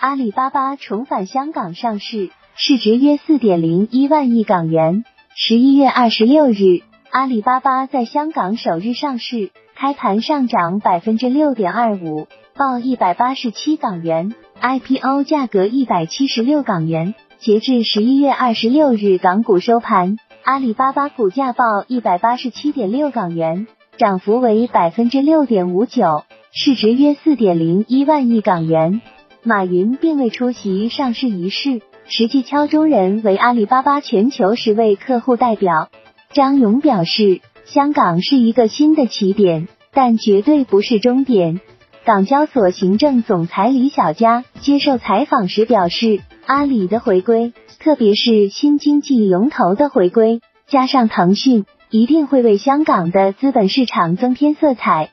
阿里巴巴重返香港上市，市值约四点零一万亿港元。十一月二十六日，阿里巴巴在香港首日上市，开盘上涨百分之六点二五，报一百八十七港元，IPO 价格一百七十六港元。截至十一月二十六日港股收盘，阿里巴巴股价报一百八十七点六港元，涨幅为百分之六点五九，市值约四点零一万亿港元。马云并未出席上市仪式，实际敲钟人为阿里巴巴全球十位客户代表。张勇表示，香港是一个新的起点，但绝对不是终点。港交所行政总裁李小加接受采访时表示，阿里的回归，特别是新经济龙头的回归，加上腾讯，一定会为香港的资本市场增添色彩。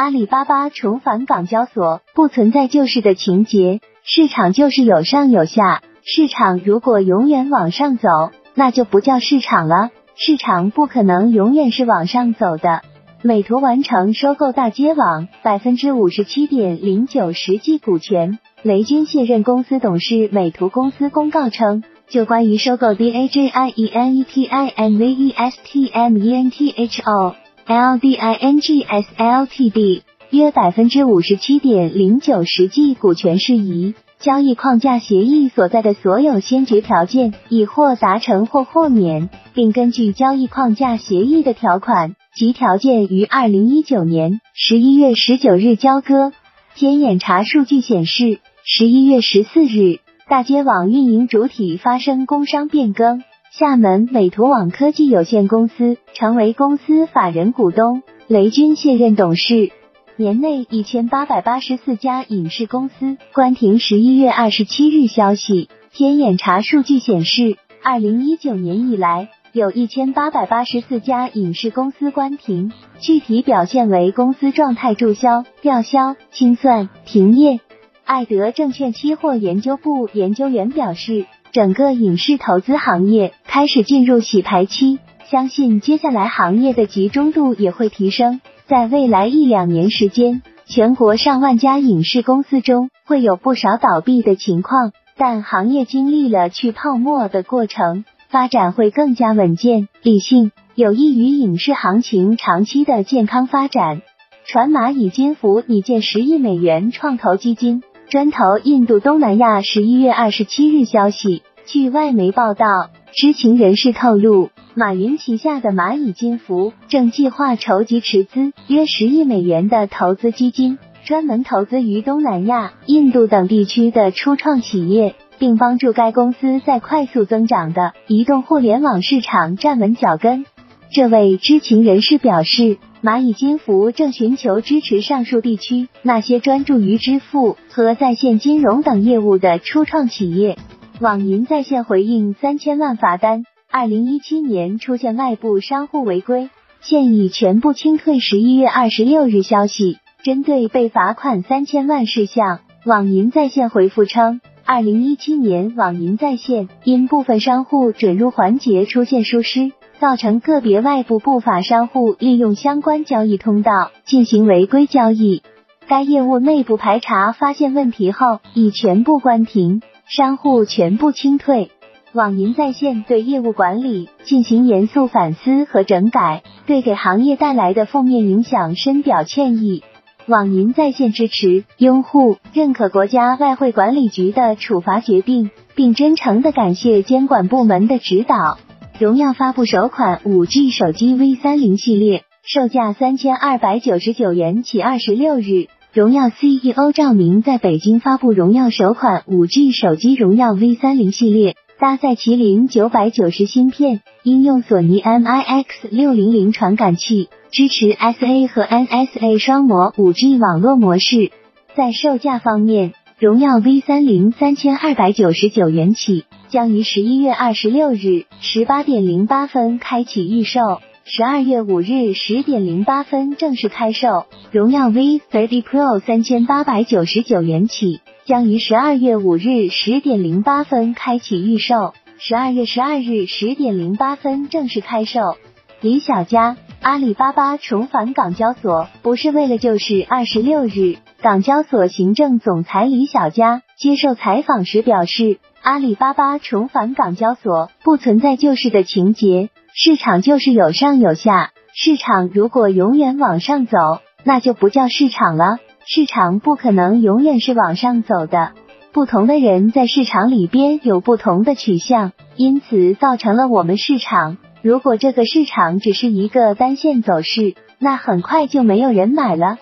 阿里巴巴重返港交所，不存在救市的情节，市场就是有上有下，市场如果永远往上走，那就不叫市场了，市场不可能永远是往上走的。美图完成收购大街网百分之五十七点零九实际股权，雷军卸任公司董事。美图公司公告称，就关于收购 D A J I N E T I N V E S T M E N T H O LDINGS Ltd 约百分之五十七点零九实际股权事宜，交易框架协议所在的所有先决条件已或达成或豁免，并根据交易框架协议的条款及条件于二零一九年十一月十九日交割。天眼查数据显示，十一月十四日，大街网运营主体发生工商变更。厦门美图网科技有限公司成为公司法人股东，雷军卸任董事。年内一千八百八十四家影视公司关停。十一月二十七日消息，天眼查数据显示，二零一九年以来有一千八百八十四家影视公司关停，具体表现为公司状态注销、吊销、清算、停业。爱德证券期货研究部研究员表示。整个影视投资行业开始进入洗牌期，相信接下来行业的集中度也会提升。在未来一两年时间，全国上万家影视公司中会有不少倒闭的情况，但行业经历了去泡沫的过程，发展会更加稳健、理性，有益于影视行情长期的健康发展。传蚂蚁金服拟建十亿美元创投基金。专投印度东南亚。十一月二十七日消息，据外媒报道，知情人士透露，马云旗下的蚂蚁金服正计划筹集持资约十亿美元的投资基金，专门投资于东南亚、印度等地区的初创企业，并帮助该公司在快速增长的移动互联网市场站稳脚跟。这位知情人士表示。蚂蚁金服正寻求支持上述地区那些专注于支付和在线金融等业务的初创企业。网银在线回应三千万罚单，二零一七年出现外部商户违规，现已全部清退。十一月二十六日消息，针对被罚款三千万事项，网银在线回复称，二零一七年网银在线因部分商户准入环节出现疏失。造成个别外部不法商户利用相关交易通道进行违规交易，该业务内部排查发现问题后，已全部关停，商户全部清退。网银在线对业务管理进行严肃反思和整改，对给行业带来的负面影响深表歉意。网银在线支持、拥护、认可国家外汇管理局的处罚决定，并真诚的感谢监管部门的指导。荣耀发布首款五 G 手机 V 三零系列，售价三千二百九十九元起。二十六日，荣耀 CEO 赵明在北京发布荣耀首款五 G 手机荣耀 V 三零系列，搭载麒麟九百九十芯片，应用索尼 MIX 六零零传感器，支持 SA 和 NSA 双模五 G 网络模式。在售价方面，荣耀 V 三零三千二百九十九元起。将于十一月二十六日十八点零八分开启预售，十二月五日十点零八分正式开售。荣耀 V30 Pro 三千八百九十九元起，将于十二月五日十点零八分开启预售，十二月十二日十点零八分正式开售。李小加，阿里巴巴重返港交所不是为了就是。二十六日。港交所行政总裁李小加接受采访时表示，阿里巴巴重返港交所不存在救市的情节，市场就是有上有下，市场如果永远往上走，那就不叫市场了。市场不可能永远是往上走的，不同的人在市场里边有不同的取向，因此造成了我们市场。如果这个市场只是一个单线走势，那很快就没有人买了。